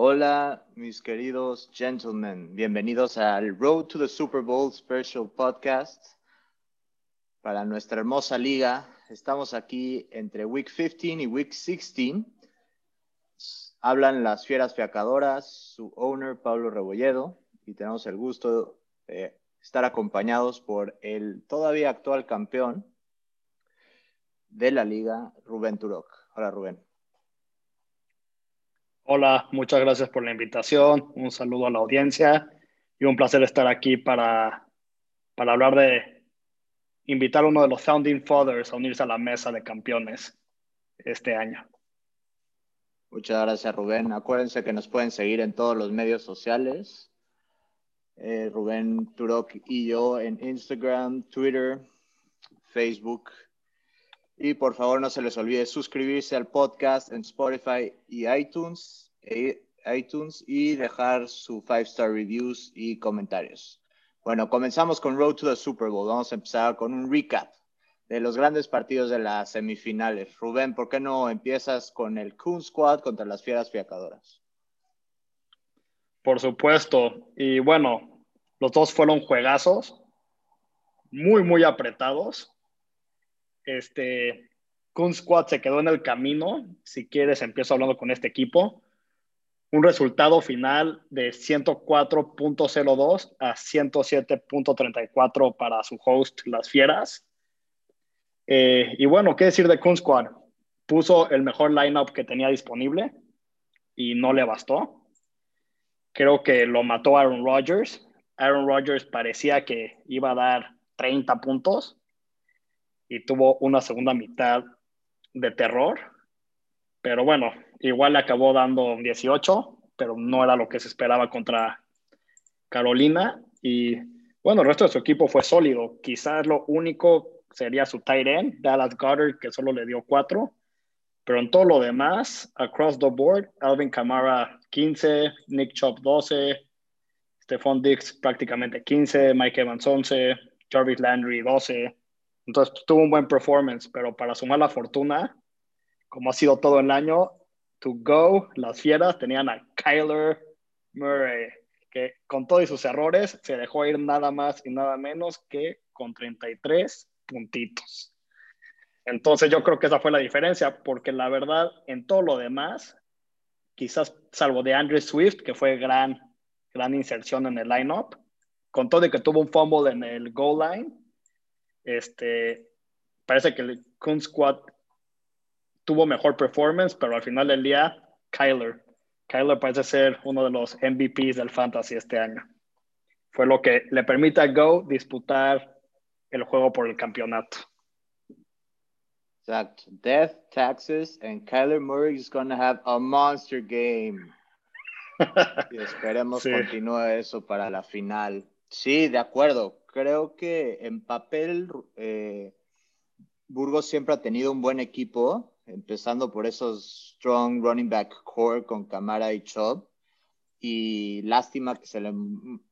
Hola, mis queridos gentlemen. Bienvenidos al Road to the Super Bowl Special Podcast para nuestra hermosa liga. Estamos aquí entre Week 15 y Week 16. Hablan las fieras fiacadoras, su owner Pablo Rebolledo, y tenemos el gusto de estar acompañados por el todavía actual campeón de la liga, Rubén Turok. Hola, Rubén. Hola, muchas gracias por la invitación. Un saludo a la audiencia y un placer estar aquí para, para hablar de invitar a uno de los Founding Fathers a unirse a la mesa de campeones este año. Muchas gracias, Rubén. Acuérdense que nos pueden seguir en todos los medios sociales. Eh, Rubén Turok y yo en Instagram, Twitter, Facebook. Y por favor no se les olvide suscribirse al podcast en Spotify y iTunes, iTunes y dejar su five star reviews y comentarios. Bueno, comenzamos con Road to the Super Bowl. Vamos a empezar con un recap de los grandes partidos de las semifinales. Rubén, ¿por qué no empiezas con el Coon Squad contra las Fieras Fiacadoras? Por supuesto. Y bueno, los dos fueron juegazos, muy, muy apretados. Este, Kun Squad se quedó en el camino. Si quieres, empiezo hablando con este equipo. Un resultado final de 104.02 a 107.34 para su host, Las Fieras. Eh, y bueno, ¿qué decir de Kun Squad? Puso el mejor lineup que tenía disponible y no le bastó. Creo que lo mató Aaron Rodgers. Aaron Rodgers parecía que iba a dar 30 puntos y tuvo una segunda mitad de terror. Pero bueno, igual le acabó dando 18, pero no era lo que se esperaba contra Carolina. Y bueno, el resto de su equipo fue sólido. Quizás lo único sería su tight end, Dallas Goddard, que solo le dio 4. Pero en todo lo demás, across the board, Alvin Kamara 15, Nick Chop 12, Stephon Dix prácticamente 15, Mike Evans 11, Jarvis Landry 12, entonces tuvo un buen performance, pero para sumar la fortuna, como ha sido todo el año, to go, las fieras tenían a Kyler Murray, que con todos sus errores se dejó ir nada más y nada menos que con 33 puntitos. Entonces yo creo que esa fue la diferencia, porque la verdad, en todo lo demás, quizás salvo de Andrew Swift, que fue gran, gran inserción en el lineup, con todo de que tuvo un fumble en el goal line, este, parece que el Squad tuvo mejor performance, pero al final del día, Kyler. Kyler parece ser uno de los MVPs del Fantasy este año. Fue lo que le permite a Go disputar el juego por el campeonato. Exacto. Death, taxes, and Kyler Murray is going to have a monster game. y esperemos sí. continúe eso para la final. Sí, de acuerdo creo que en papel eh, Burgos siempre ha tenido un buen equipo, empezando por esos strong running back core con Camara y Chubb. Y lástima que se le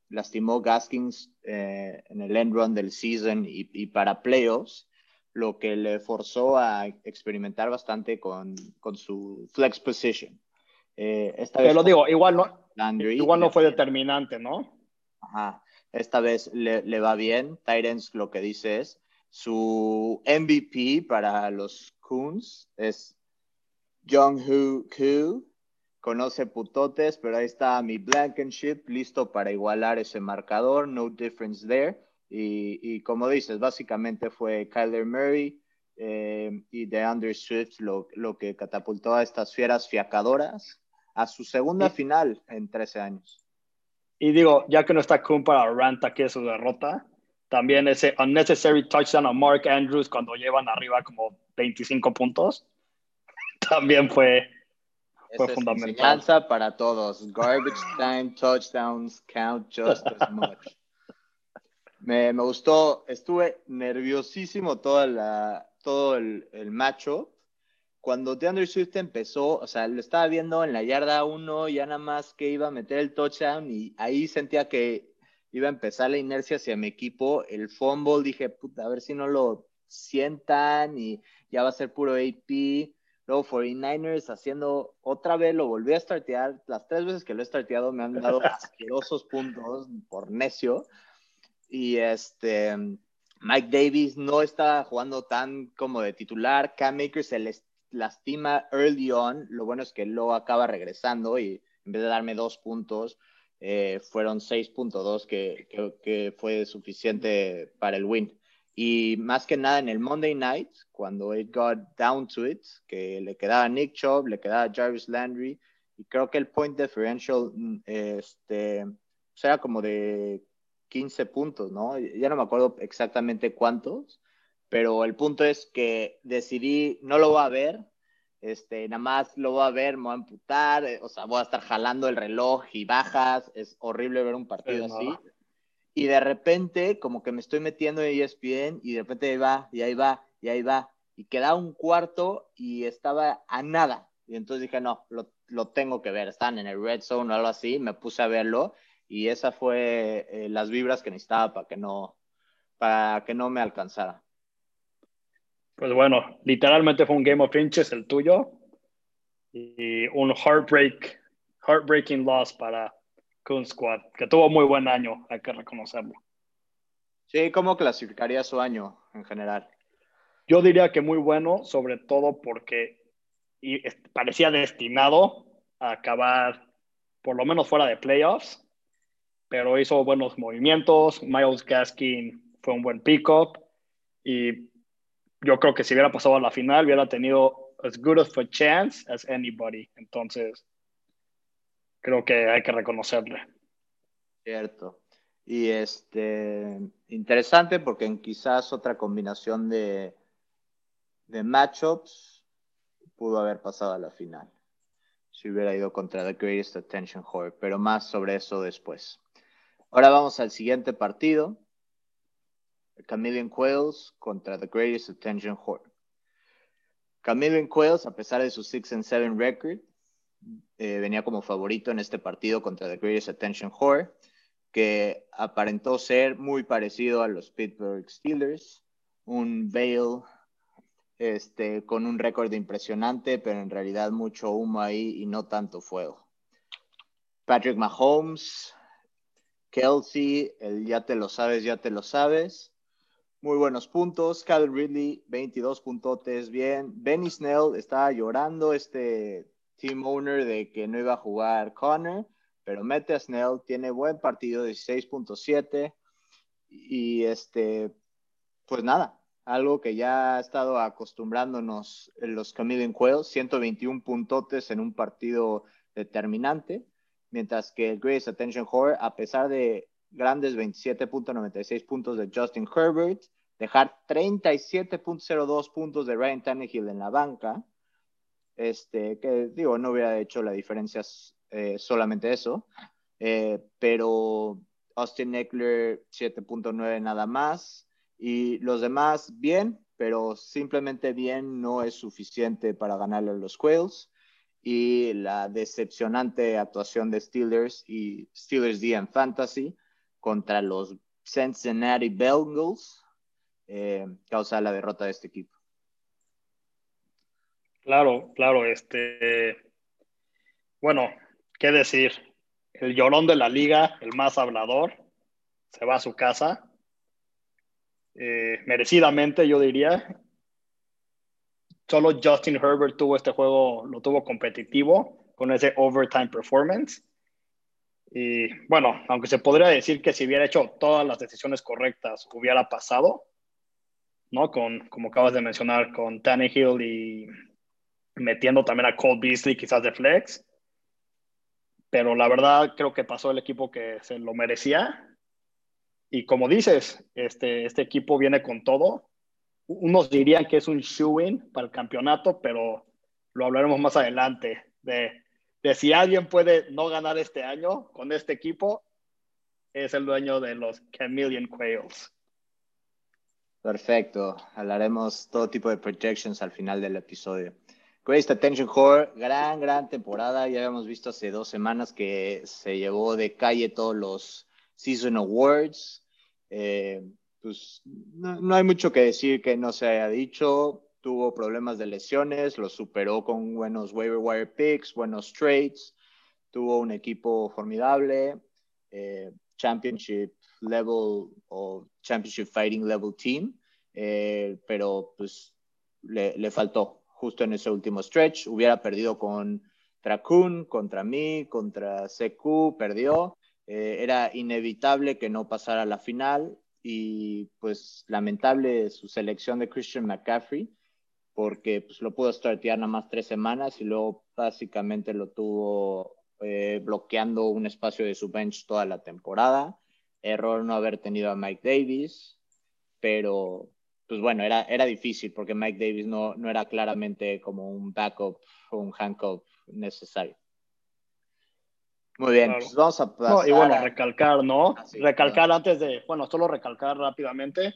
lastimó Gaskins eh, en el end run del season y, y, para playoffs, lo que le forzó a experimentar bastante con, con su flex position. Eh, esta Te lo digo, igual no, igual no fue determinante, ¿no? Ajá esta vez le, le va bien. Titans lo que dice es, su MVP para los Coons es Jung Hoo Koo. Conoce putotes, pero ahí está mi Blankenship listo para igualar ese marcador. No difference there. Y, y como dices, básicamente fue Kyler Murray eh, y DeAndre Swift lo, lo, que catapultó a estas fieras fiacadoras a su segunda final en 13 años. Y digo, ya que no está Kuhn para rant aquí de su derrota, también ese unnecessary touchdown a Mark Andrews cuando llevan arriba como 25 puntos, también fue, fue fundamental. Es para todos. Garbage time touchdowns count just as much. Me, me gustó, estuve nerviosísimo toda la, todo el, el macho cuando DeAndre Swift empezó, o sea, lo estaba viendo en la yarda 1, ya nada más que iba a meter el touchdown y ahí sentía que iba a empezar la inercia hacia mi equipo. El fumble, dije, puta, a ver si no lo sientan y ya va a ser puro AP. Luego 49ers haciendo otra vez, lo volví a startear. Las tres veces que lo he starteado me han dado asquerosos puntos por necio. Y este, Mike Davis no está jugando tan como de titular. Cam Akers se les lastima early on. Lo bueno es que lo acaba regresando y en vez de darme dos puntos, eh, fueron 6.2 que, que, que fue suficiente para el win. Y más que nada en el Monday night, cuando it got down to it, que le quedaba Nick Chubb, le quedaba Jarvis Landry, y creo que el point differential mm, este, pues era como de 15 puntos, ¿no? Ya no me acuerdo exactamente cuántos, pero el punto es que decidí, no lo voy a ver, este, nada más lo voy a ver, me voy a amputar, eh, o sea, voy a estar jalando el reloj y bajas, es horrible ver un partido así y de repente como que me estoy metiendo en ESPN y de repente ahí va, y ahí va, y ahí va, y quedaba un cuarto y estaba a nada. Y entonces dije, no, lo, lo tengo que ver, están en el red zone o algo así, me puse a verlo y esa fue eh, las vibras que necesitaba para que no, para que no me alcanzara. Pues bueno, literalmente fue un Game of Inches el tuyo y un heartbreak, heartbreaking loss para, Coon Squad, que tuvo muy buen año, hay que reconocerlo. Sí, ¿cómo clasificaría su año en general? Yo diría que muy bueno, sobre todo porque parecía destinado a acabar por lo menos fuera de playoffs, pero hizo buenos movimientos. Miles Gaskin fue un buen pick-up y yo creo que si hubiera pasado a la final hubiera tenido as good of a chance as anybody. Entonces, creo que hay que reconocerle. Cierto. Y este, interesante porque en quizás otra combinación de, de matchups pudo haber pasado a la final. Si hubiera ido contra The Greatest Attention Whore, pero más sobre eso después. Ahora vamos al siguiente partido. Chameleon Quails contra The Greatest Attention Whore. Chameleon Quails, a pesar de su 6 and 7 record, eh, venía como favorito en este partido contra The Greatest Attention Whore, que aparentó ser muy parecido a los Pittsburgh Steelers, un Bale este, con un récord impresionante, pero en realidad mucho humo ahí y no tanto fuego. Patrick Mahomes, Kelsey, el ya te lo sabes, ya te lo sabes. Muy buenos puntos. Calvin Ridley, 22 puntotes, bien. Benny Snell estaba llorando este team owner de que no iba a jugar Connor, pero mete a Snell, tiene buen partido, 16.7 y este, pues nada, algo que ya ha estado acostumbrándonos en los Chameleon Quails, 121 puntotes en un partido determinante, mientras que el Grace Attention Horror, a pesar de grandes 27.96 puntos de Justin Herbert, dejar 37.02 puntos de Ryan Tannehill en la banca, este, que digo, no hubiera hecho la diferencia eh, solamente eso, eh, pero Austin Eckler 7.9 nada más y los demás bien, pero simplemente bien no es suficiente para ganarle a los Quails y la decepcionante actuación de Steelers y Steelers D en Fantasy contra los Cincinnati Bengals eh, causa la derrota de este equipo. Claro, claro, este, bueno, qué decir, el llorón de la liga, el más hablador, se va a su casa, eh, merecidamente yo diría. Solo Justin Herbert tuvo este juego, lo tuvo competitivo con ese overtime performance. Y bueno, aunque se podría decir que si hubiera hecho todas las decisiones correctas, hubiera pasado, ¿no? Con, como acabas de mencionar, con Tannehill y metiendo también a Cole Beasley quizás de flex. Pero la verdad creo que pasó el equipo que se lo merecía. Y como dices, este, este equipo viene con todo. Unos dirían que es un shoe-in para el campeonato, pero lo hablaremos más adelante. De, de si alguien puede no ganar este año con este equipo, es el dueño de los Chameleon Quails. Perfecto. Hablaremos todo tipo de projections al final del episodio. Greatest Attention Horror, gran, gran temporada. Ya habíamos visto hace dos semanas que se llevó de calle todos los Season Awards. Eh, pues no, hay mucho que decir que no se haya dicho. tuvo problemas de lesiones, lo superó con buenos waiver wire picks, buenos trades, tuvo un equipo formidable, eh, championship level o championship fighting level team, eh, pero pues le, le, faltó justo en ese último stretch. Hubiera perdido con Tracun, contra mí, contra CQ, perdió. Eh, era inevitable que no pasara a la final y pues lamentable su selección de Christian McCaffrey porque pues lo pudo startear nada más tres semanas y luego básicamente lo tuvo eh, bloqueando un espacio de su bench toda la temporada. Error no haber tenido a Mike Davis, pero pues bueno, era, era difícil porque Mike Davis no, no era claramente como un backup o un handcuff necesario. Muy bien, pues vamos a pasar Y bueno, recalcar, ¿no? Ah, recalcar antes de, bueno, solo recalcar rápidamente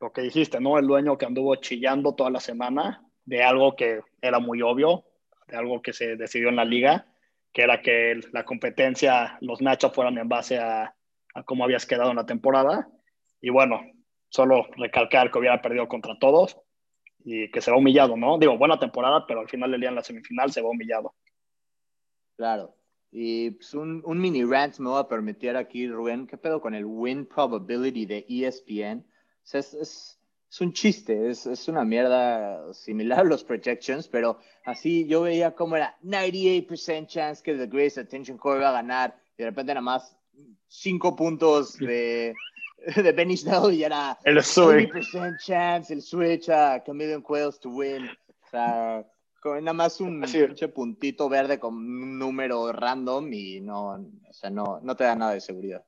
lo que dijiste, ¿no? El dueño que anduvo chillando toda la semana de algo que era muy obvio, de algo que se decidió en la liga, que era que la competencia, los Nachos fueran en base a, a cómo habías quedado en la temporada. Y bueno, solo recalcar que hubiera perdido contra todos y que se va humillado, ¿no? Digo, buena temporada, pero al final del día en la semifinal se va humillado. Claro. Y pues un, un, mini rant me va a permitir aquí, Rubén. ¿Qué pedo con el win probability de ESPN? O sea, es, es, es un chiste, es, es, una mierda similar a los projections, pero así yo veía como era 98% chance que The Grace Attention Core iba a ganar y de repente nada más 5 puntos de, de Benny Snell y era el 20% chance, el switch a Chameleon Quails to win. O sea, con nada más un puntito verde con un número random y no, o sea, no, no te da nada de seguridad.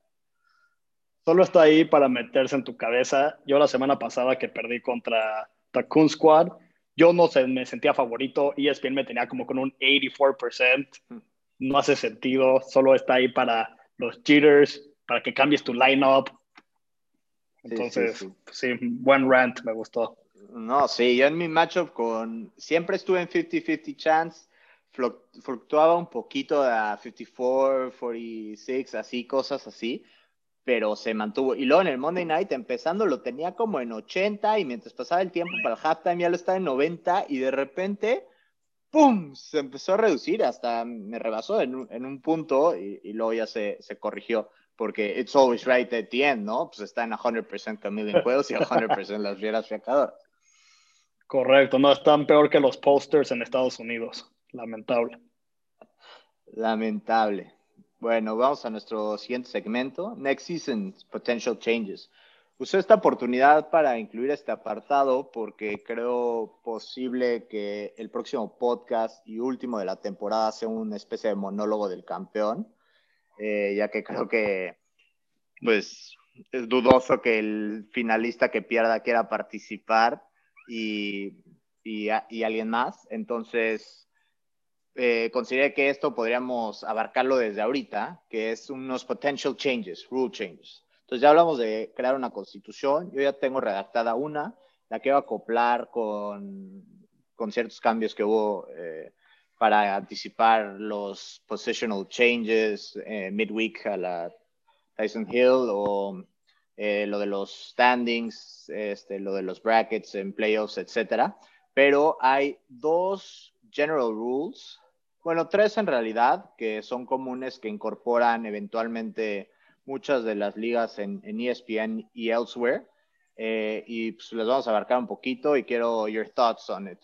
Solo está ahí para meterse en tu cabeza. Yo la semana pasada que perdí contra Takun Squad, yo no sé, me sentía favorito. y ESPN me tenía como con un 84%. Hmm. No hace sentido. Solo está ahí para los cheaters, para que cambies tu lineup. Entonces, sí, buen rant, me gustó. No, sí, yo en mi matchup con. Siempre estuve en 50-50 chance. Fluctuaba un poquito a 54, 46, así, cosas así. Pero se mantuvo. Y luego en el Monday Night, empezando, lo tenía como en 80. Y mientras pasaba el tiempo para el halftime, ya lo estaba en 90. Y de repente, ¡pum! Se empezó a reducir. Hasta me rebasó en un, en un punto. Y, y, luego ya se, se corrigió porque it's always right at the end, ¿no? Pues está en 100% Chameleon Quails y 100% las Rieras Fiacadoras. Correcto, no, están peor que los posters en Estados Unidos. Lamentable. Lamentable. Bueno, vamos a nuestro siguiente segmento. Next Season Potential Changes. Usé esta oportunidad para incluir este apartado porque creo posible que el próximo podcast y último de la temporada sea una especie de monólogo del campeón, eh, ya que creo que pues es dudoso que el finalista que pierda quiera participar y, y, alguien más. Entonces, eh, consideré que esto podríamos abarcarlo desde ahorita, que es unos potential changes, rule changes. Entonces ya hablamos de crear una constitución, yo ya tengo redactada una, la quiero acoplar con, con ciertos cambios que hubo eh, para anticipar los positional changes eh, midweek a la Tyson Hill o eh, lo de los standings, este, lo de los brackets en playoffs, etcétera. Pero hay dos general rules, bueno, tres en realidad, que son comunes que incorporan eventualmente muchas de las ligas en, ESPN y elsewhere. Eh, y pues les vamos a abarcar un poquito y quiero your thoughts on it,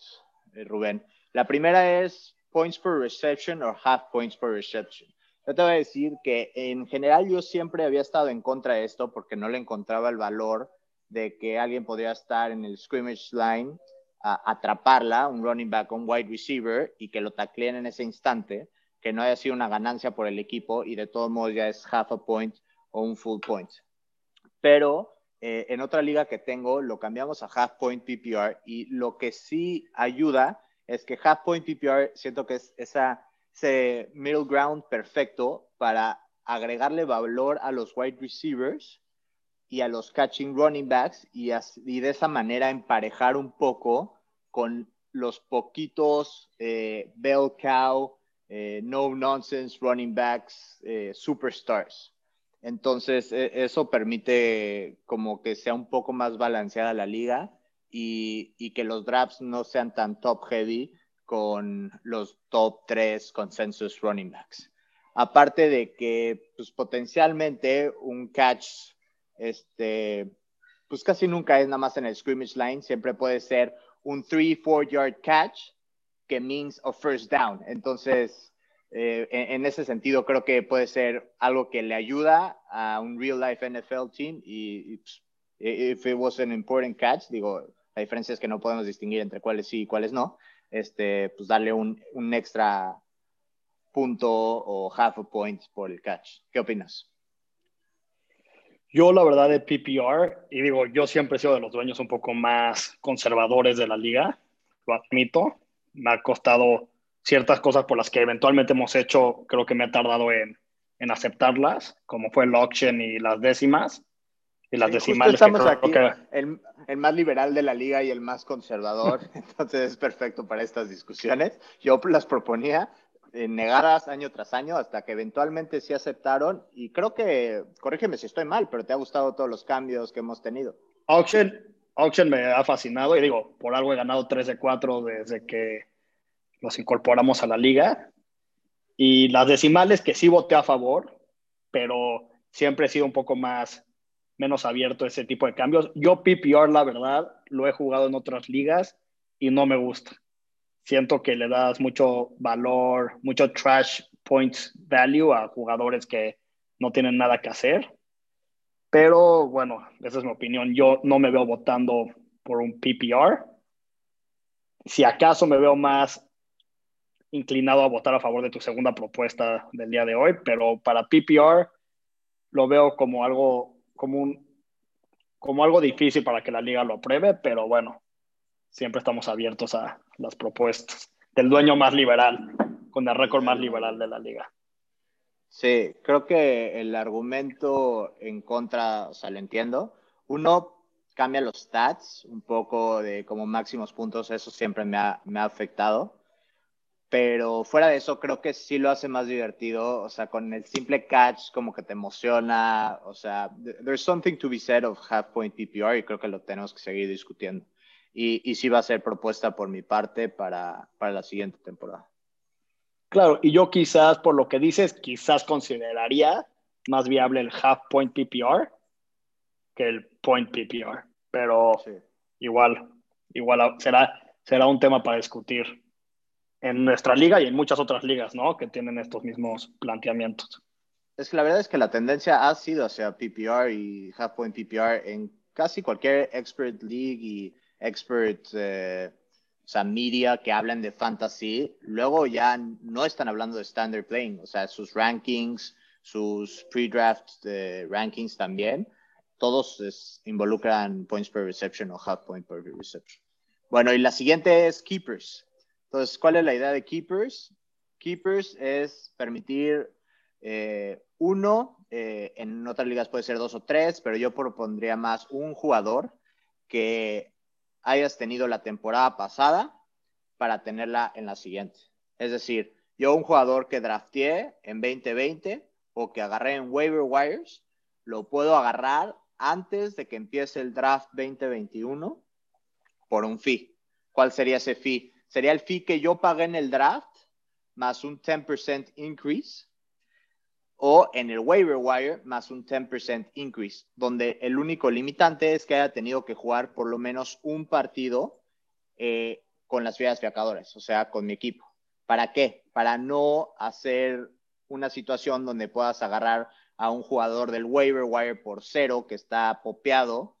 eh, Rubén. La primera es points per reception or half points per reception. Yo te voy a decir que en general yo siempre había estado en contra de esto porque no le encontraba el valor de que alguien podría estar en el scrimmage line a atraparla, un running back, un wide receiver, y que lo tacleen en ese instante, que no haya sido una ganancia por el equipo y de todos modos ya es half a point o un full point. Pero eh, en otra liga que tengo lo cambiamos a half point PPR y lo que sí ayuda es que half point PPR siento que es esa ese middle ground perfecto para agregarle valor a los wide receivers y a los catching running backs y, de esa manera emparejar un poco con los poquitos eh, bell cow, eh, no nonsense running backs, eh, superstars. Entonces, e, eso permite como que sea un poco más balanceada la liga y, y que los drafts no sean tan top heavy con los top 3 consensus running backs. Aparte de que pues, potencialmente un catch, este, pues casi nunca es nada más en el scrimmage line, siempre puede ser un 3-4 yard catch que means a first down. Entonces, eh, en, ese sentido, creo que puede ser algo que le ayuda a un real life NFL team y, pues, if it was an important catch, digo, la diferencia es que no podemos distinguir entre cuáles sí y cuáles no, este, pues darle un, extra punto o half a point por el catch. ¿Qué opinas? Yo, la verdad, de PPR, y digo, yo siempre he sido de los dueños un poco más conservadores de la liga, lo admito. Me ha costado ciertas cosas por las que eventualmente hemos hecho, creo que me ha tardado en, en aceptarlas, como fue el auction y las décimas. Y las decimales. Estamos aquí, el, el, más liberal de la liga y el más conservador, entonces es perfecto para estas discusiones. Yo las proponía, eh, negadas año tras año hasta que eventualmente sí aceptaron y creo que, corrígeme si estoy mal, pero te ha gustado todos los cambios que hemos tenido. Auction, Auction me ha fascinado y digo, por algo he ganado 3 de 4 desde que los incorporamos a la liga. Y las decimales que sí voté a favor, pero siempre he sido un poco más, menos abierto ese tipo de cambios. Yo PPR, la verdad, lo he jugado en otras ligas y no me gusta siento que le das mucho valor, mucho trash points value a jugadores que no tienen nada que hacer. Pero bueno, esa es mi opinión. Yo no me veo votando por un PPR. Si acaso me veo más inclinado a votar a favor de tu segunda propuesta del día de hoy, pero para PPR lo veo como algo, como un, como algo difícil para que la liga lo apruebe, pero bueno, siempre estamos abiertos a las propuestas del dueño más liberal, con el récord más liberal de la liga. Sí, creo que el argumento en contra, o sea, lo entiendo. Uno cambia los stats un poco de como máximos puntos, eso siempre me ha, me ha afectado. Pero fuera de eso, creo que sí lo hace más divertido. O sea, con el simple catch, como que te emociona. O sea, there's something to be said of half point PPR y creo que lo tenemos que seguir discutiendo y, y sí va a ser propuesta por mi parte para, para la siguiente temporada. Claro, y yo quizás, por lo que dices, quizás consideraría más viable el half point PPR que el point PPR, pero igual, igual será, será un tema para discutir en nuestra liga y en muchas otras ligas, ¿no? Que tienen estos mismos planteamientos. Es que la verdad es que la tendencia ha sido hacia PPR y half point PPR en casi cualquier expert league y expert, eh, o sea, media que hablan de fantasy, luego ya no están hablando de standard playing, o sea, sus rankings, sus pre-draft eh, rankings también, todos involucran points per reception o half point per reception. Bueno, y la siguiente es keepers. Entonces, ¿cuál es la idea de keepers? Keepers es permitir eh, uno, en otras ligas puede ser dos o tres, pero yo propondría más un jugador que hayas tenido la temporada pasada para tenerla en la siguiente. Es decir, yo un jugador que drafteé en 2020 o que agarré en waiver wires, lo puedo agarrar antes de que empiece el draft 2021 por un fee. ¿Cuál sería ese fee? Sería el fee que yo pagué en el draft más un 10% increase o en el waiver wire más un 10% increase, donde el único limitante es que haya tenido que jugar por lo menos un partido eh, con las filas fiacadoras, o sea, con mi equipo. ¿Para qué? Para no hacer una situación donde puedas agarrar a un jugador del waiver wire por cero que está popeado,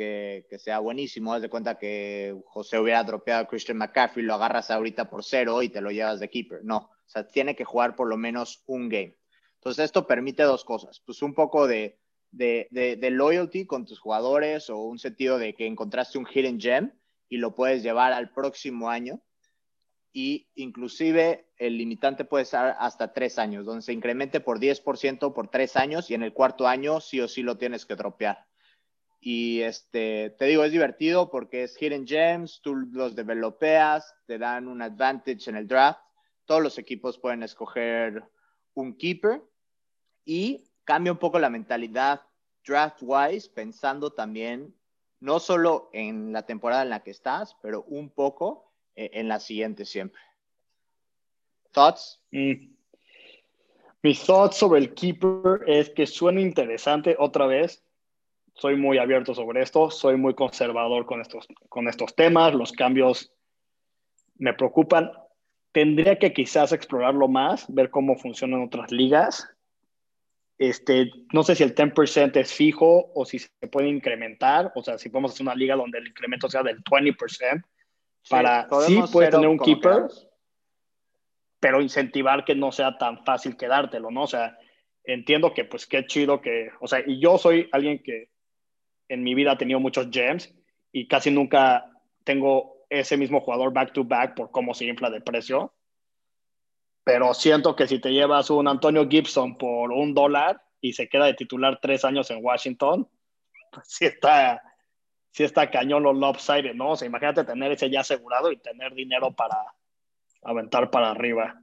que, que, sea buenísimo. Haz de cuenta que José hubiera dropeado a Christian McCaffrey, lo agarras ahorita por cero y te lo llevas de keeper. No, o sea, tiene que jugar por lo menos un game. Entonces, esto permite dos cosas, pues un poco de, loyalty con tus jugadores o un sentido de que encontraste un hidden gem y lo puedes llevar al próximo año. Y inclusive el limitante puede ser hasta tres años, donde se incremente por 10% por tres años y en el cuarto año sí o sí lo tienes que dropear. Y este, te digo, es divertido porque es hidden gems, tú los developeas, te dan un advantage en el draft. Todos los equipos pueden escoger un keeper y cambia un poco la mentalidad draft-wise, pensando también no solo en la temporada en la que estás, pero un poco eh, en la siguiente siempre. ¿Thoughts? Mm. Mis thoughts sobre el keeper es que suena interesante otra vez. Soy muy abierto sobre esto, soy muy conservador con estos, con estos temas, los cambios me preocupan. Tendría que quizás explorarlo más, ver cómo funcionan otras ligas. Este, no sé si el 10% es fijo o si se puede incrementar, o sea, si podemos hacer una liga donde el incremento sea del 20%, para sí, sí puede tener un keeper, pero incentivar que no sea tan fácil quedártelo, ¿no? O sea, entiendo que pues qué chido que, o sea, y yo soy alguien que en mi vida ha tenido muchos gems y casi nunca tengo ese mismo jugador back to back por cómo se infla de precio. Pero siento que si te llevas un Antonio Gibson por un dólar y se queda de titular tres años en Washington, pues sí está, sí está cañón los lopsided, ¿no? O sea, imagínate tener ese ya asegurado y tener dinero para, aventar para arriba.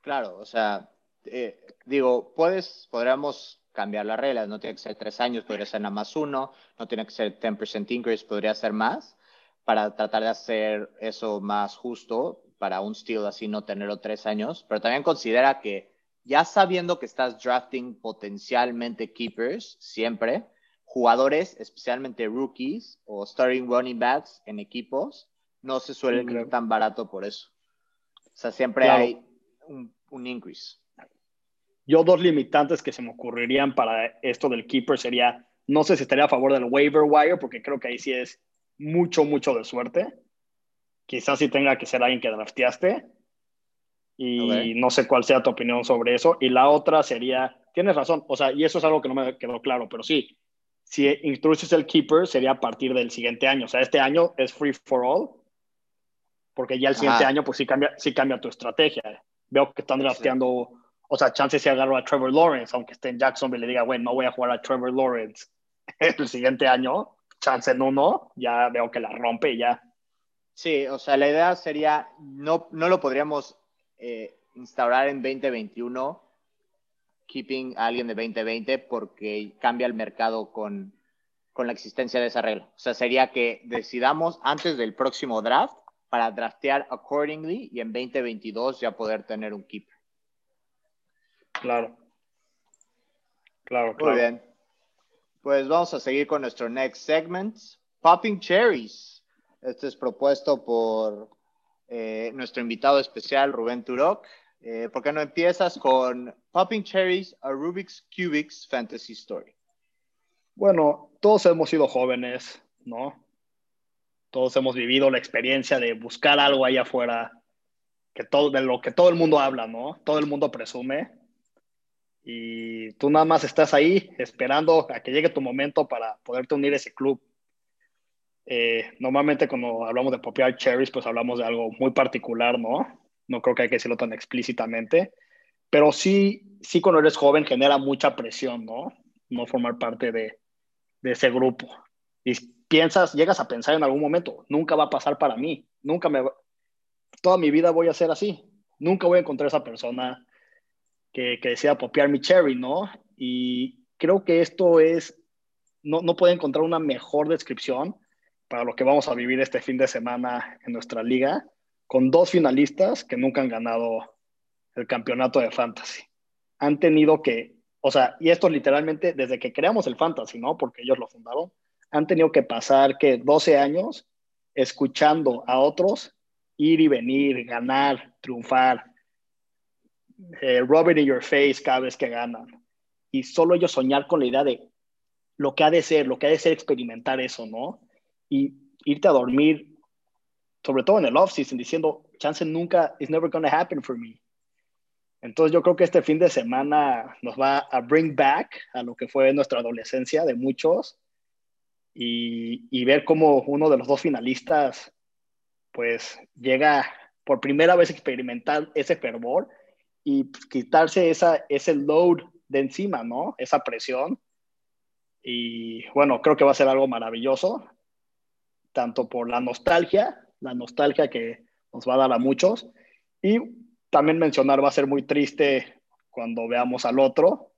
Claro, o sea, eh, digo, puedes, podríamos cambiar las reglas, no tiene que ser tres años, podría ser nada más uno, no tiene que ser 10% increase, podría ser más, para tratar de hacer eso más justo, para un steal así no tenerlo tres años, pero también considera que ya sabiendo que estás drafting potencialmente keepers siempre, jugadores, especialmente rookies o starting running backs en equipos, no se suelen ir tan barato por eso. O sea, siempre hay un, un, increase. Yo dos limitantes que se me ocurrirían para esto del keeper sería, no sé si estaría a favor del waiver wire, porque creo que ahí sí es mucho, mucho de suerte. Quizás sí tenga que ser alguien que drafteaste. Y no sé cuál sea tu opinión sobre eso. Y la otra sería, tienes razón, o sea, y eso es algo que no me quedó claro, pero sí, si introduces el keeper sería a partir del siguiente año. O sea, este año es free for all porque ya el siguiente año pues sí cambia, sí cambia tu estrategia. Veo que están drafteando, o sea, chance si agarro a Trevor Lawrence, aunque esté en Jacksonville, le diga, bueno, no voy a jugar a Trevor Lawrence el siguiente año, chance en uno, ya veo que la rompe y ya. Sí, o sea, la idea sería, no, no lo podríamos eh, instaurar en 2021, keeping a alguien de 2020, porque cambia el mercado con, con la existencia de esa regla. O sea, sería que decidamos antes del próximo draft para draftear accordingly y en 2022 ya poder tener un keeper. Claro. Claro, claro. Muy bien. Pues vamos a seguir con nuestro next segment. Popping Cherries. Este es propuesto por eh, nuestro invitado especial, Rubén Turok. Eh, ¿Por qué no empiezas con Popping Cherries, a Rubik's Cubics Fantasy Story? Bueno, todos hemos sido jóvenes, ¿no? todos hemos vivido la experiencia de buscar algo ahí afuera, que todo, de lo que todo el mundo habla, ¿no? Todo el mundo presume. Y tú nada más estás ahí esperando a que llegue tu momento para poderte unir a ese club. Eh, normalmente cuando hablamos de Popular Cherries, pues hablamos de algo muy particular, ¿no? No creo que hay que decirlo tan explícitamente. Pero sí, sí cuando eres joven genera mucha presión, ¿no? No formar parte de, ese grupo. Y piensas, llegas a pensar en algún momento, nunca va a pasar para mí, nunca me, toda mi vida voy a ser así, nunca voy a encontrar esa persona que, que desea popear mi cherry, ¿no? Y creo que esto es, no, no puedo encontrar una mejor descripción para lo que vamos a vivir este fin de semana en nuestra liga, con dos finalistas que nunca han ganado el campeonato de fantasy. Han tenido que, o sea, y esto literalmente desde que creamos el fantasy, ¿no? Porque ellos lo fundaron, han tenido que pasar que 12 años escuchando a otros ir y venir, ganar, triunfar, eh, in your face cada vez que ganan. Y solo ellos soñar con la idea de lo que ha de ser, lo que ha de ser experimentar eso, ¿no? Y irte a dormir, sobre todo en el off-season, diciendo, chance nunca, it's never to happen for me. Entonces yo creo que este fin de semana nos va a bring back a lo que fue nuestra adolescencia de muchos y, ver cómo uno de los dos finalistas pues llega por primera vez a experimentar ese fervor y quitarse esa, ese load de encima, ¿no? Esa presión. Y bueno, creo que va a ser algo maravilloso, tanto por la nostalgia, la nostalgia que nos va a dar a muchos, y también mencionar va a ser muy triste cuando veamos al otro,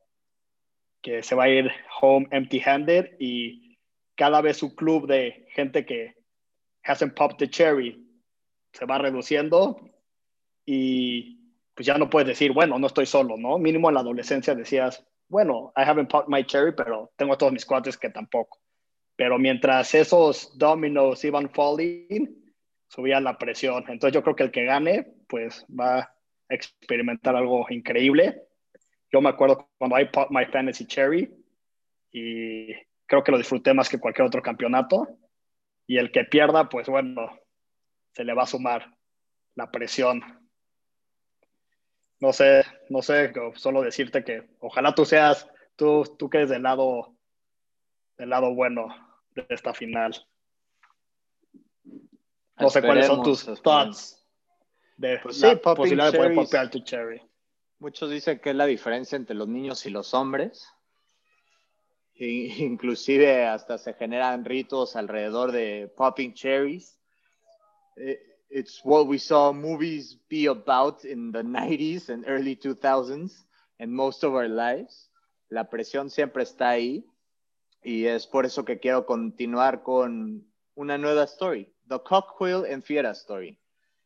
que se va a ir home empty-handed y cada vez su club de gente que hasn't popped the cherry se va reduciendo y pues ya no puedes decir, bueno, no estoy solo, ¿no? Mínimo en la adolescencia decías, bueno, I haven't popped my cherry, pero tengo todos mis cuates que tampoco. Pero mientras esos dominos iban falling, subía la presión. Entonces yo creo que el que gane, pues va a experimentar algo increíble. Yo me acuerdo cuando I popped my fantasy cherry y creo que lo disfruté más que cualquier otro campeonato. Y el que pierda, pues bueno, se le va a sumar la presión. No sé, no sé, solo decirte que ojalá tú seas, tú, tú quedes del lado, del lado bueno de esta final. No sé cuáles son tus thoughts de pues la posibilidad de poder popear tu cherry. Muchos dicen que es la diferencia entre los niños y los hombres. inclusive hasta se generan ritos alrededor de popping cherries. Eh, it's what we saw movies be about in the 90s and early 2000s and most of our lives. La presión siempre está ahí y es por eso que quiero continuar con una nueva story, The Cockquill and Fiera Story.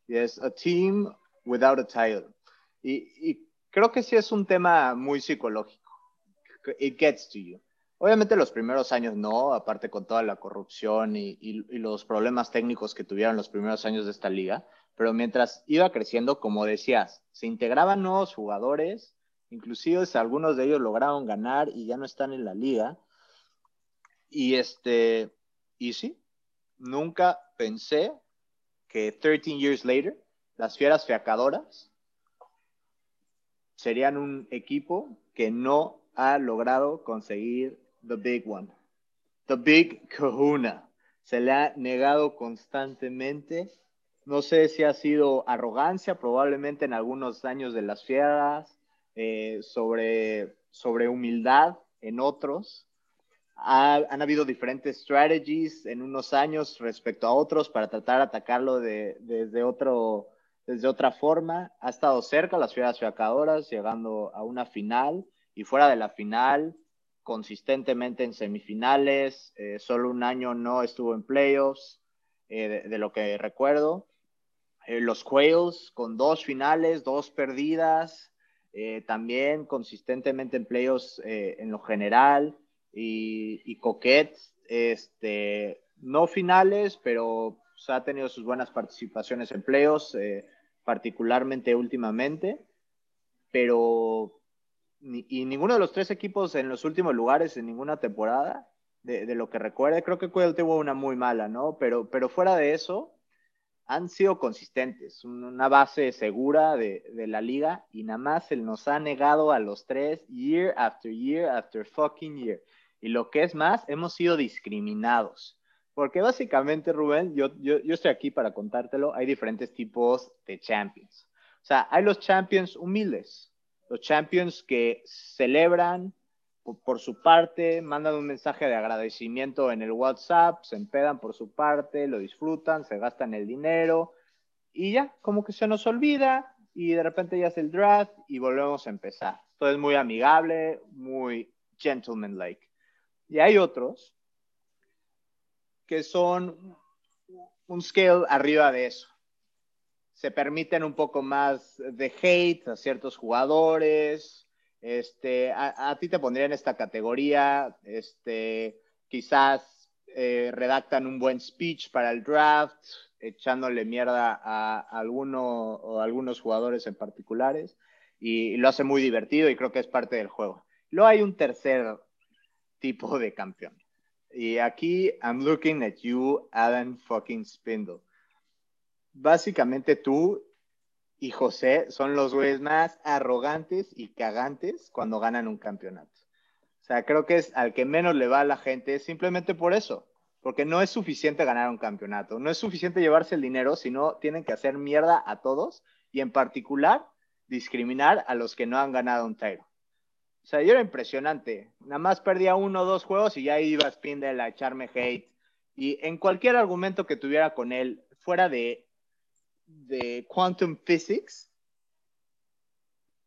Es a team without a title. Y, y creo que sí es un tema muy psicológico. It gets to you. Obviamente los primeros años no, aparte con toda la corrupción y, los problemas técnicos que tuvieron los primeros años de esta liga, pero mientras iba creciendo, como decías, se integraban nuevos jugadores, inclusive algunos de ellos lograron ganar y ya no están en la liga. Y este, y sí, nunca pensé que 13 years later, las fieras fiacadoras serían un equipo que no ha logrado conseguir the big one. The big kahuna. Se le ha negado constantemente. No sé si ha sido arrogancia, probablemente en algunos años de las fieras, eh, sobre, sobre humildad en otros. han habido diferentes strategies en unos años respecto a otros para tratar de atacarlo de, desde, otro, desde otra forma. Ha estado cerca las fieras fiacadoras, llegando a una final y fuera de la final consistentemente en semifinales, eh, solo un año no estuvo en playoffs, eh, de, lo que recuerdo. Eh, los Quails con dos finales, dos perdidas, también consistentemente en playoffs en lo general. Y, y Coquette, este, no finales, pero pues, ha tenido sus buenas participaciones en playoffs, particularmente últimamente. Pero y ninguno de los tres equipos en los últimos lugares en ninguna temporada, de, lo que recuerde, creo que Cuel tuvo una muy mala, ¿no? Pero, pero fuera de eso, han sido consistentes, una base segura de, de, la liga y nada más se nos ha negado a los tres year after year after fucking year. Y lo que es más, hemos sido discriminados. Porque básicamente, Rubén, yo, yo, yo estoy aquí para contártelo, hay diferentes tipos de champions. O sea, hay los champions humildes, los champions que celebran por, su parte, mandan un mensaje de agradecimiento en el WhatsApp, se empedan por su parte, lo disfrutan, se gastan el dinero y ya, como que se nos olvida y de repente ya es el draft y volvemos a empezar. Todo es muy amigable, muy gentleman-like. Y hay otros que son un scale arriba de eso se permiten un poco más de hate a ciertos jugadores. Este, a, ti te pondría en esta categoría, este, quizás eh, redactan un buen speech para el draft, echándole mierda a, alguno o algunos jugadores en particulares, y, lo hace muy divertido y creo que es parte del juego. Luego hay un tercer tipo de campeón. Y aquí, I'm looking at you, Adam fucking Spindle básicamente tú y José son los güeyes más arrogantes y cagantes cuando ganan un campeonato. O sea, creo que es al que menos le va a la gente simplemente por eso. Porque no es suficiente ganar un campeonato, no es suficiente llevarse el dinero, sino tienen que hacer mierda a todos y en particular discriminar a los que no han ganado un title. O sea, yo era impresionante. Nada más perdía uno o dos juegos y ya iba a Spindle a echarme hate. Y en cualquier argumento que tuviera con él, fuera de de quantum physics,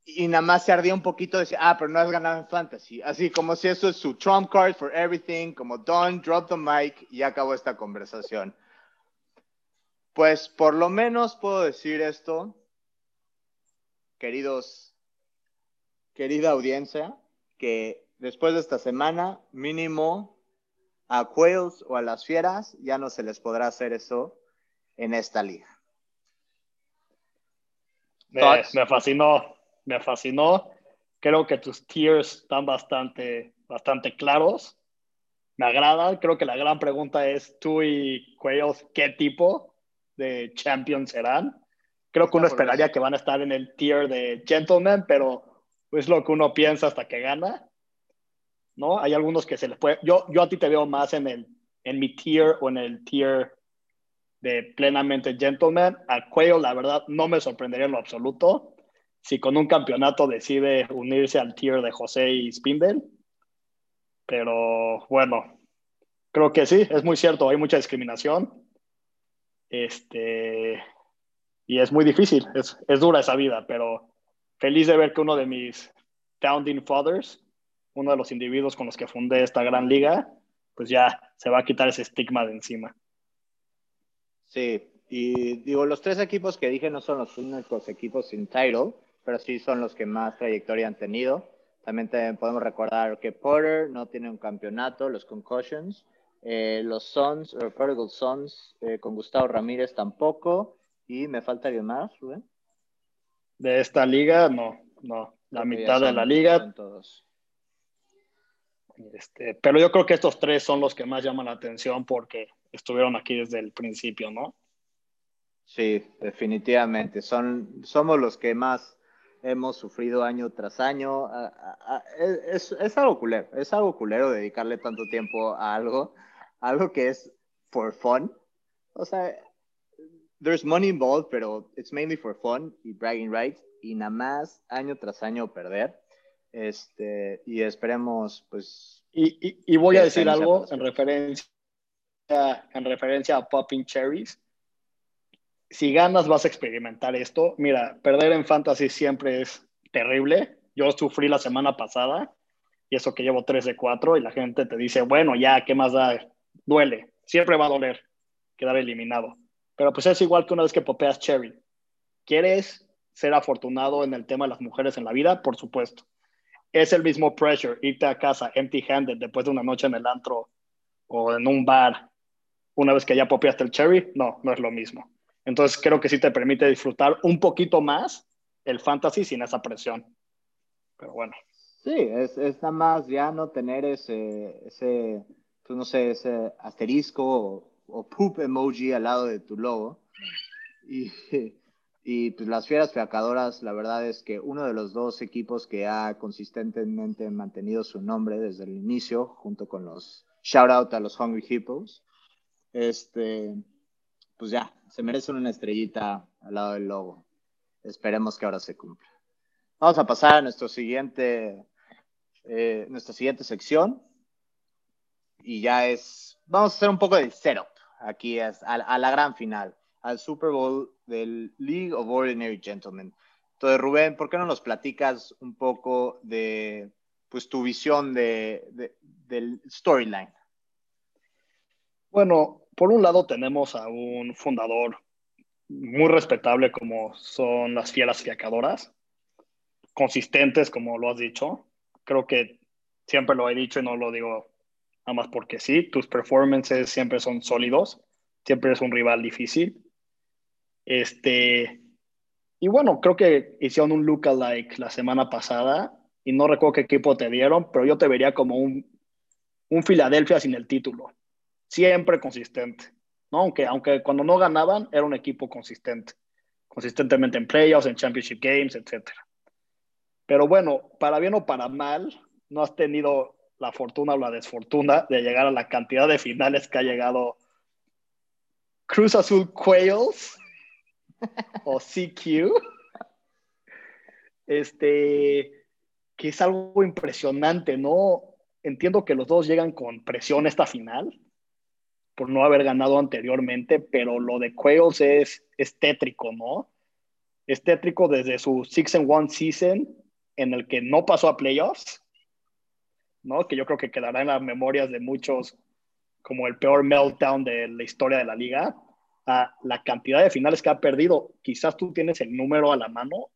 y nada más se ardía un poquito de ah, pero no has ganado en fantasy. Así como si eso es su trump card for everything, como don't drop the mic y acabó esta conversación. Pues por lo menos puedo decir esto, queridos, querida audiencia, que después de esta semana, mínimo a Quails o a las fieras, ya no se les podrá hacer eso en esta liga. Me fascinó me fascinó. Creo que tus tiers están bastante, bastante claros. Me agrada. Creo que la gran pregunta es, tú y Quails, ¿qué tipo de champion serán? Creo que uno esperaría que van a estar en el tier de gentleman, pero es lo que uno piensa hasta que gana. ¿No? Hay algunos que se les puede... Yo, yo a ti te veo más en, el, en mi tier o en el tier de plenamente gentleman. A Quail, la verdad, no me sorprendería en lo absoluto si con un campeonato decide unirse al tier de José y Spindle. Pero bueno, creo que sí, es muy cierto, hay mucha discriminación. Este, y es muy difícil, es, es dura esa vida, pero feliz de ver que uno de mis founding fathers, uno de los individuos con los que fundé esta gran liga, pues ya se va a quitar ese estigma de encima. Sí, y digo, los tres equipos que dije no son los únicos equipos sin title pero sí son los que más trayectoria han tenido. También podemos recordar que Porter no tiene un campeonato, los Concussions. Eh, los Sons, o Prodigal Sons, eh, con Gustavo Ramírez tampoco. Y me falta alguien más, Rubén. De esta liga, no, no. La mitad de la liga. Todos. Este, pero yo creo que estos tres son los que más llaman la atención porque estuvieron aquí desde el principio, ¿no? Sí, definitivamente. Son, somos los que más hemos sufrido año tras año. Es, es, algo culero, es algo culero dedicarle tanto tiempo a algo, algo que es for fun. O sea, there's money involved, pero it's mainly for fun y bragging rights y nada más año tras año perder. Este, y esperemos, pues. Y, y, voy a decir algo en referencia, en referencia a Popping Cherries si ganas vas a experimentar esto. Mira, perder en fantasy siempre es terrible. Yo sufrí la semana pasada y eso que llevo 3 de 4 y la gente te dice, bueno, ya, ¿qué más da? Duele, siempre va a doler quedar eliminado. Pero pues es igual que una vez que popeas Cherry. ¿Quieres ser afortunado en el tema de las mujeres en la vida? Por supuesto. Es el mismo pressure irte a casa empty-handed después de una noche en el antro o en un bar una vez que ya popeaste el Cherry. No, no es lo mismo. Entonces creo que sí te permite disfrutar un poquito más el fantasy sin esa presión. Pero bueno. Sí, es, es nada más ya no tener ese, ese pues no sé, ese asterisco o, poop emoji al lado de tu logo. Y, y pues las fieras feacadoras, la verdad es que uno de los dos equipos que ha consistentemente mantenido su nombre desde el inicio, junto con los shout out a los Hungry Hippos, este, pues ya, se merecen una estrellita al lado del logo. Esperemos que ahora se cumpla. Vamos a pasar a nuestro siguiente, eh, nuestra siguiente sección. Y ya es, vamos a hacer un poco de setup aquí es, a, la gran final, al Super Bowl del League of Ordinary Gentlemen. Entonces, Rubén, ¿por qué no nos platicas un poco de pues, tu visión de, del storyline? Bueno, por un lado tenemos a un fundador muy respetable como son las fieras fiacadoras, consistentes como lo has dicho. Creo que siempre lo he dicho y no lo digo nada más porque sí. Tus performances siempre son sólidos, siempre es un rival difícil. Este, y bueno, creo que hicieron un lookalike la semana pasada y no recuerdo qué equipo te dieron, pero yo te vería como un, un Filadelfia sin el título siempre consistente, ¿no? Aunque, aunque cuando no ganaban era un equipo consistente, consistentemente en playoffs, en championship games, etc. Pero bueno, para bien o para mal, no has tenido la fortuna o la desfortuna de llegar a la cantidad de finales que ha llegado Cruz Azul Quails o CQ. Este, que es algo impresionante, ¿no? Entiendo que los dos llegan con presión esta final, por no haber ganado anteriormente, pero lo de Quails es, es tétrico, ¿no? es tétrico desde su six and one season en el que no pasó a playoffs, ¿no? Que yo creo que quedará en las memorias de muchos como el peor meltdown de la historia de la liga, a la cantidad de finales que ha perdido. Quizás tú tienes el número a la mano.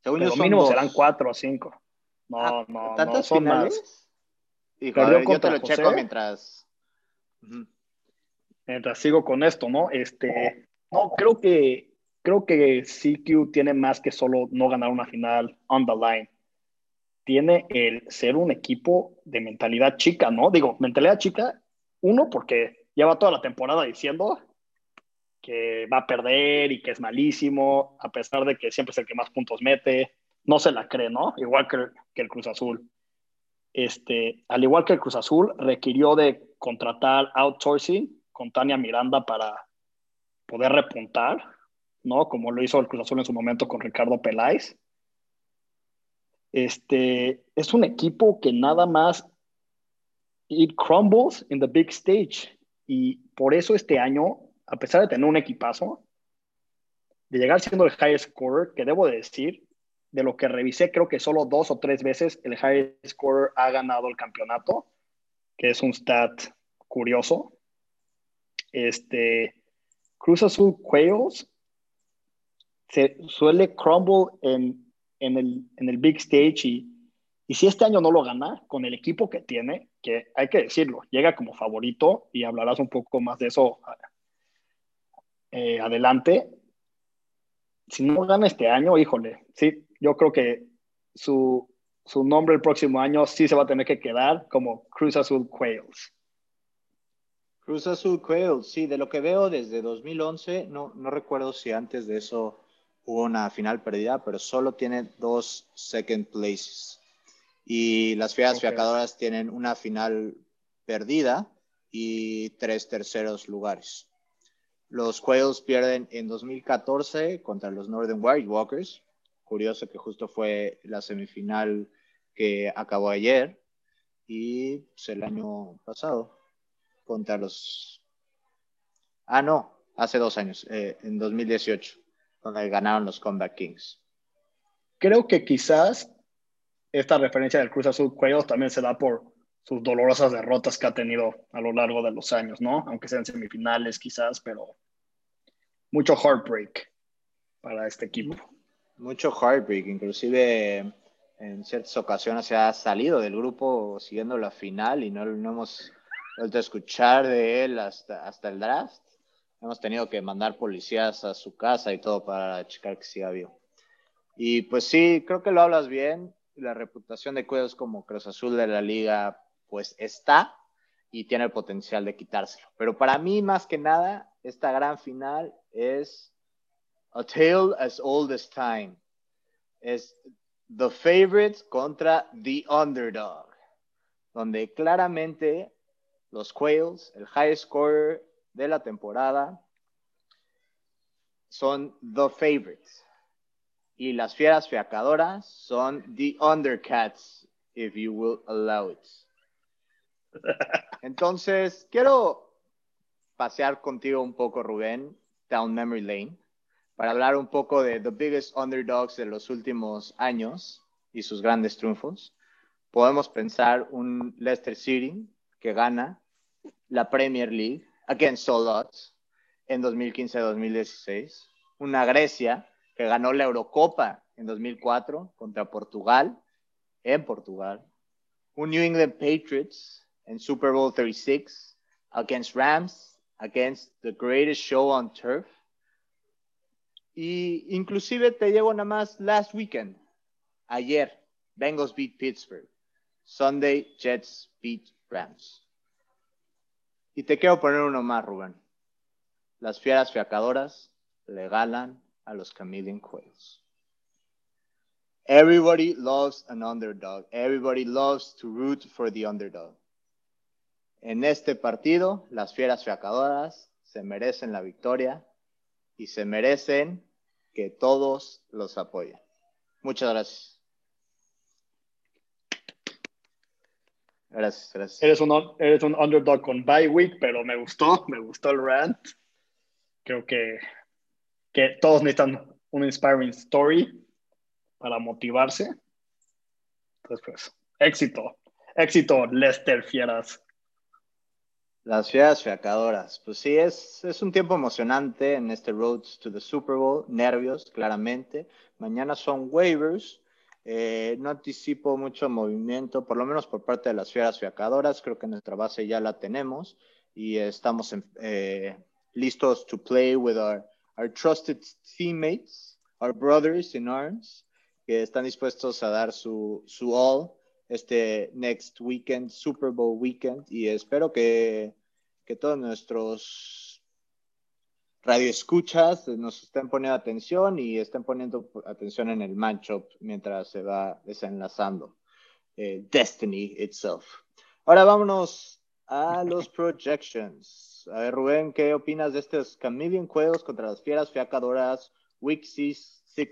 Según pero mínimo serán cuatro o cinco. No, ah, no, no, son finales? yo te lo checo mientras... Mientras sigo con esto, ¿no? Este, no, creo que creo que CQ tiene más que solo no ganar una final on the line. Tiene el ser un equipo de mentalidad chica, ¿no? Digo, mentalidad chica, uno, porque lleva toda la temporada diciendo que va a perder y que es malísimo, a pesar de que siempre es el que más puntos mete. No se la cree, ¿no? Igual que, que el Cruz Azul. Este, al igual que el Cruz Azul, requirió de contratar outsourcing con Tania Miranda para poder repuntar ¿no? Como lo hizo el Cruz Azul en su momento con Ricardo Peláez. Este, es un equipo que nada más it crumbles in the big stage. Y por eso este año, a pesar de tener un equipazo, de llegar siendo el highest scorer, que debo decir, de lo que revisé, creo que solo dos o tres veces el highest scorer ha ganado el campeonato, que es un stat curioso. Este, Cruz Azul Quails se suele crumble en, en, el, en el big stage y, y si este año no lo gana con el equipo que tiene, que hay que decirlo, llega como favorito y hablarás un poco más de eso eh, adelante. Si no gana este año, híjole, sí, yo creo que su, su nombre el próximo año sí se va a tener que quedar como Cruz Azul Quails. Cruz Azul Quails, sí, de lo que veo desde 2011, no, no recuerdo si antes de eso hubo una final perdida, pero solo tiene dos second places. Y las Fieras Fiacadoras tienen una final perdida y tres terceros lugares. Los Quails pierden en 2014 contra los Northern White Walkers. Curioso que justo fue la semifinal que acabó ayer. Y pues, el año pasado contra los... Ah, no, hace dos años, eh, en 2018 donde ganaron los Comeback Kings. Creo que quizás esta referencia del Cruz Azul Cuellos también se da por sus dolorosas derrotas que ha tenido a lo largo de los años, ¿no? Aunque sean semifinales quizás, pero mucho heartbreak para este equipo. Mucho heartbreak, inclusive en ciertas ocasiones se ha salido del grupo siguiendo la final y no, no hemos vuelto a escuchar de él hasta, hasta el draft hemos tenido que mandar policías a su casa y todo para checar que siga vivo. Y pues sí, creo que lo hablas bien. La reputación de Cuevas como Cruz Azul de la liga, pues está y tiene el potencial de quitárselo. Pero para mí, más que nada, esta gran final es a tale as old as time. Es the favorite contra the underdog, donde claramente los Quails, el high scorer de la temporada son The Favorites. Y las fieras fiacadoras son The Undercats, if you will allow it. Entonces, quiero pasear contigo un poco, Rubén, down memory lane, para hablar un poco de The Biggest Underdogs de los últimos años y sus grandes triunfos. Podemos pensar un Leicester City que gana la Premier League against odds en 2015-2016, una Grecia que ganó la Eurocopa en 2004 contra Portugal, en Portugal, un New England Patriots en Super Bowl 36 against Rams, against the greatest show on turf. Y inclusive te llevo nada más last weekend, ayer, Bengals beat Pittsburgh, Sunday Jets beat Rams. Y te quiero poner uno más, Rubén. Las fieras fiacadoras le ganan a los Chameleon Quails. Everybody loves an underdog. Everybody loves to root for the underdog. En este partido, las fieras fiacadoras se merecen la victoria y se merecen que todos los apoyen. Muchas gracias. Gracias, gracias. Eres un, eres un underdog con bye week, pero me gustó, me gustó el rant. Creo que, que todos necesitan un inspiring story para motivarse. Entonces, pues, éxito, éxito, Lester Fieras. Las fieras fiacadoras. Pues sí, es, es un tiempo emocionante en este Road to the Super Bowl. Nervios, claramente. Mañana son waivers. Eh, no anticipo mucho movimiento, por lo menos por parte de las fieras fiacadoras. Creo que nuestra base ya la tenemos y estamos eh, listos to play with our, our trusted teammates, our brothers in arms, que están dispuestos a dar su, su all este next weekend, Super Bowl weekend, y espero que, que todos nuestros radioescuchas nos estén poniendo atención y estén poniendo atención en el matchup mientras se va desenlazando eh, Destiny itself. Ahora vámonos a los projections. A ver, Rubén, ¿qué opinas de estos Chameleon juegos contra las fieras fiacadoras Week 16? The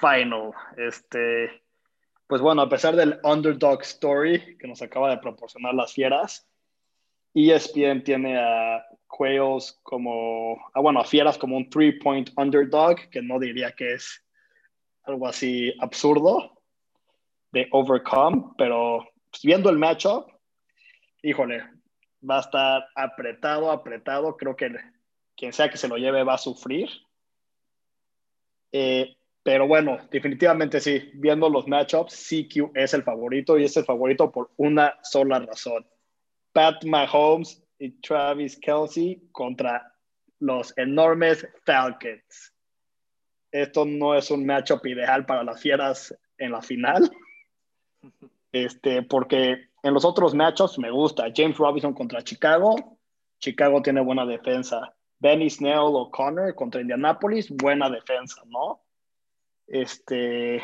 final. Este, pues bueno, a pesar del underdog story que nos acaba de proporcionar las fieras, ESPN tiene a juegos como, ah, bueno, a fieras como un three-point underdog, que no diría que es algo así absurdo de overcome, pero pues, viendo el matchup, híjole, va a estar apretado, apretado. Creo que quien sea que se lo lleve va a sufrir. Eh, pero bueno, definitivamente sí, viendo los matchups, CQ es el favorito y es el favorito por una sola razón. Pat Mahomes y Travis Kelsey contra los enormes Falcons. Esto no es un matchup ideal para las fieras en la final. Este, porque en los otros matchups me gusta. James Robinson contra Chicago. Chicago tiene buena defensa. Benny Snell o Connor contra Indianapolis, buena defensa, ¿no? Este,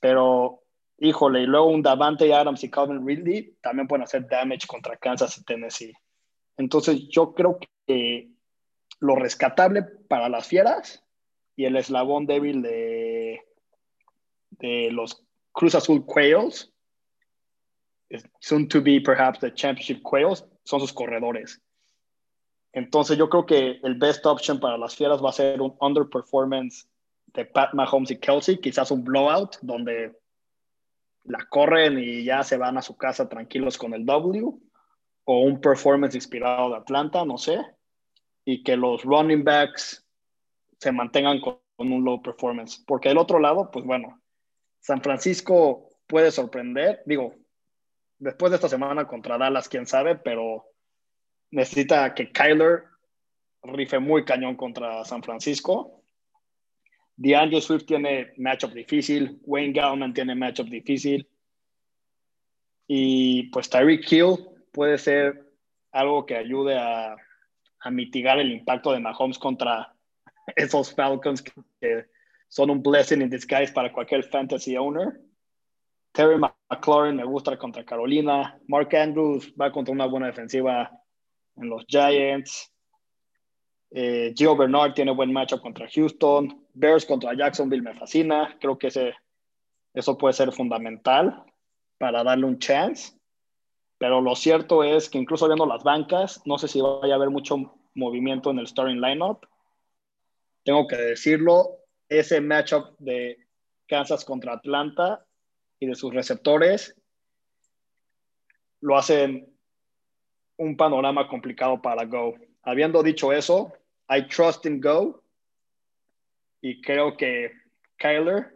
pero, híjole, y luego un Davante Adams y Calvin Ridley también pueden hacer damage contra Kansas y Tennessee. Entonces, yo creo que lo rescatable para las fieras y el eslabón débil de, de los Cruz Azul Quails, soon to be perhaps the championship Quails, son sus corredores. Entonces yo creo que el best option para las fieras va a ser un underperformance de Pat Mahomes y Kelsey, quizás un blowout donde la corren y ya se van a su casa tranquilos con el W, o un performance inspirado de Atlanta, no sé, y que los running backs se mantengan con, un low performance. Porque del otro lado, pues bueno, San Francisco puede sorprender, digo, después de esta semana contra Dallas, quién sabe, pero necesita que Kyler rife muy cañón contra San Francisco DeAndre Swift tiene matchup difícil, Wayne Gallman tiene matchup difícil y pues Tyreek Hill puede ser algo que ayude a, mitigar el impacto de Mahomes contra esos Falcons que, son un blessing in disguise para cualquier fantasy owner. Terry McLaurin me gusta contra Carolina. Mark Andrews va contra una buena defensiva en los Giants. Eh, Gio Bernard tiene buen matchup contra Houston. Bears contra Jacksonville me fascina. Creo que ese, eso puede ser fundamental para darle un chance. Pero lo cierto es que incluso viendo las bancas, no sé si vaya a haber mucho movimiento en el starting lineup. Tengo que decirlo, ese matchup de Kansas contra Atlanta y de sus receptores lo hacen un panorama complicado para Go. Habiendo dicho eso, I trust in Go y creo que Kyler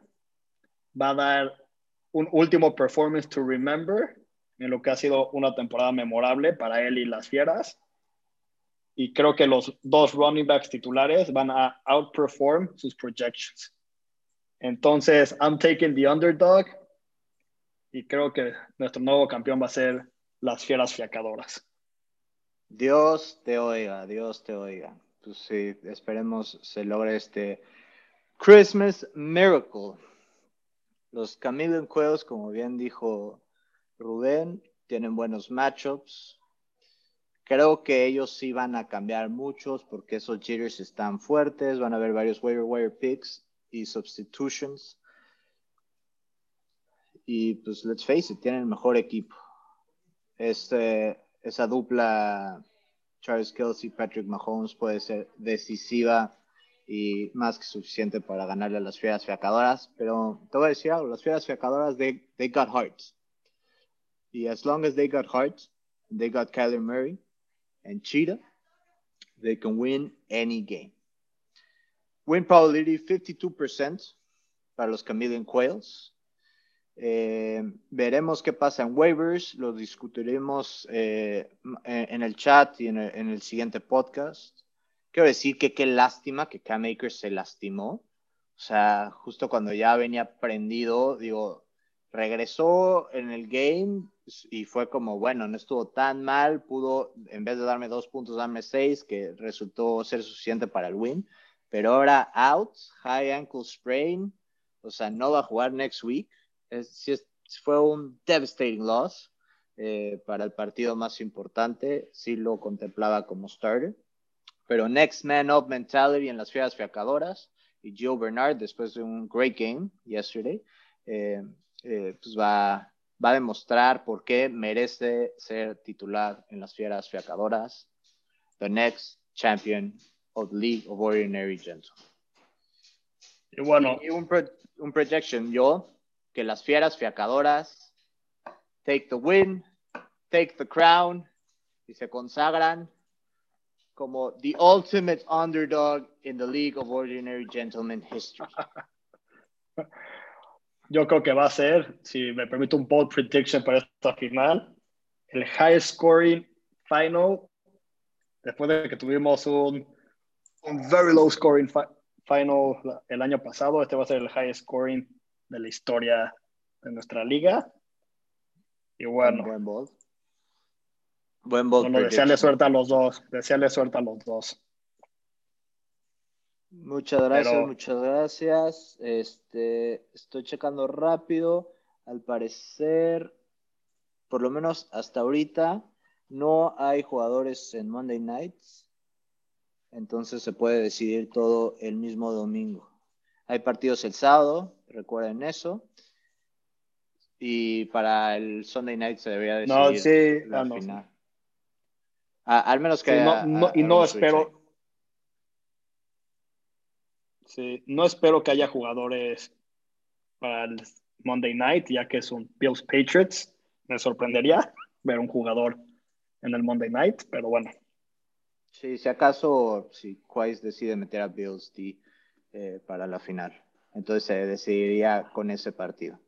va a dar un último performance to remember en lo que ha sido una temporada memorable para él y las fieras. Y creo que los dos running backs titulares van a outperform sus projections. Entonces, I'm taking the underdog y creo que nuestro nuevo campeón va a ser las fieras fiacadoras. Dios te oiga, Dios te oiga. Pues sí, esperemos se logre este Christmas Miracle. Los Chameleon Juegos, como bien dijo Rubén, tienen buenos matchups. Creo que ellos sí van a cambiar muchos porque esos jitters están fuertes. Van a haber varios wire wire picks y substitutions. Y pues, let's face it, tienen el mejor equipo. Este, esa dupla Charles Kelsey, Patrick Mahomes puede ser decisiva y más que suficiente para ganarle a las fieras fiacadoras. Pero te voy a decir algo, las fieras fiacadoras, they, they got hearts. Y as long as they got hearts, they got Kyler Murray and Cheetah, they can win any game. Win probability 52% para los Chameleon Quails. Eh, veremos qué pasa en waivers, lo discutiremos eh, en el chat y en el, en el, siguiente podcast. Quiero decir que qué lástima que Cam Akers se lastimó. O sea, justo cuando ya venía prendido, digo, regresó en el game y fue como, bueno, no estuvo tan mal, pudo, en vez de darme dos puntos, darme seis, que resultó ser suficiente para el win. Pero ahora out, high ankle sprain, o sea, no va a jugar next week. Es, fue un devastating loss eh, para el partido más importante. Sí lo contemplaba como starter. Pero next man up mentality en las fieras fiacadoras. Y Joe Bernard, después de un great game yesterday, eh, eh, pues va, va a demostrar por qué merece ser titular en las fieras fiacadoras. The next champion of the League of Ordinary Gentlemen. Y bueno, y un, pro, un projection yo que las fieras fiacadoras take the win, take the crown y se consagran como the ultimate underdog in the League of Ordinary Gentlemen history. Yo creo que va a ser, si me permite un bold prediction para esta final, el high scoring final, después de que tuvimos un, un very low scoring final el año pasado, este va a ser el high scoring de la historia de nuestra liga. Y bueno. Buen. Buen bold. Bueno, desearle suerte a los dos. Desearle suerte a los dos. Muchas gracias, muchas gracias. Este, estoy checando rápido. Al parecer, por lo menos hasta ahorita, no hay jugadores en Monday Nights. Entonces se puede decidir todo el mismo domingo. Hay partidos el sábado, recuerden eso. Y para el Sunday night se debería decidir no, sí, la final. Al menos que. Sí, no, no, y no espero. Sí, no espero que haya jugadores para el Monday night, ya que es un Bills Patriots. Me sorprendería ver un jugador en el Monday night, pero bueno. Sí, si acaso, si Quais decide meter a Bills D eh, para la final. Entonces se decidiría con ese partido.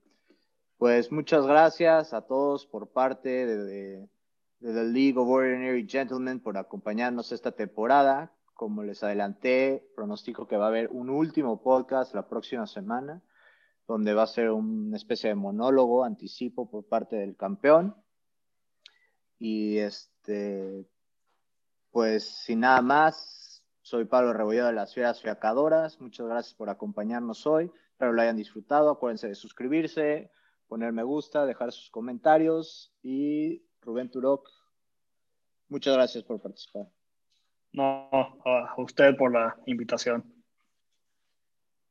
Pues muchas gracias a todos por parte de, de, The League of Ordinary Gentlemen por acompañarnos esta temporada. Como les adelanté, pronostico que va a haber un último podcast la próxima semana, donde va a ser una especie de monólogo, anticipo por parte del campeón. Y este, pues sin nada más, soy Pablo Rebolledo de las Fieras Fiacadoras. Muchas gracias por acompañarnos hoy. Espero lo hayan disfrutado. Acuérdense de suscribirse, poner me gusta, dejar sus comentarios. Y Rubén Turok, muchas gracias por participar. No, a usted por la invitación.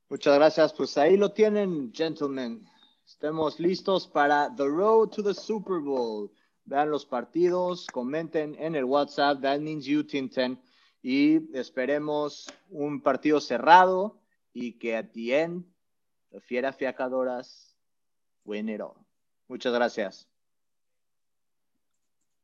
Muchas gracias. Pues ahí lo tienen, gentlemen. Estemos listos para The Road to the Super Bowl vean los partidos, comenten en el WhatsApp, that means you, 10, y esperemos un partido cerrado y que at the end, the Fiera Fiacadoras win it all. Muchas gracias.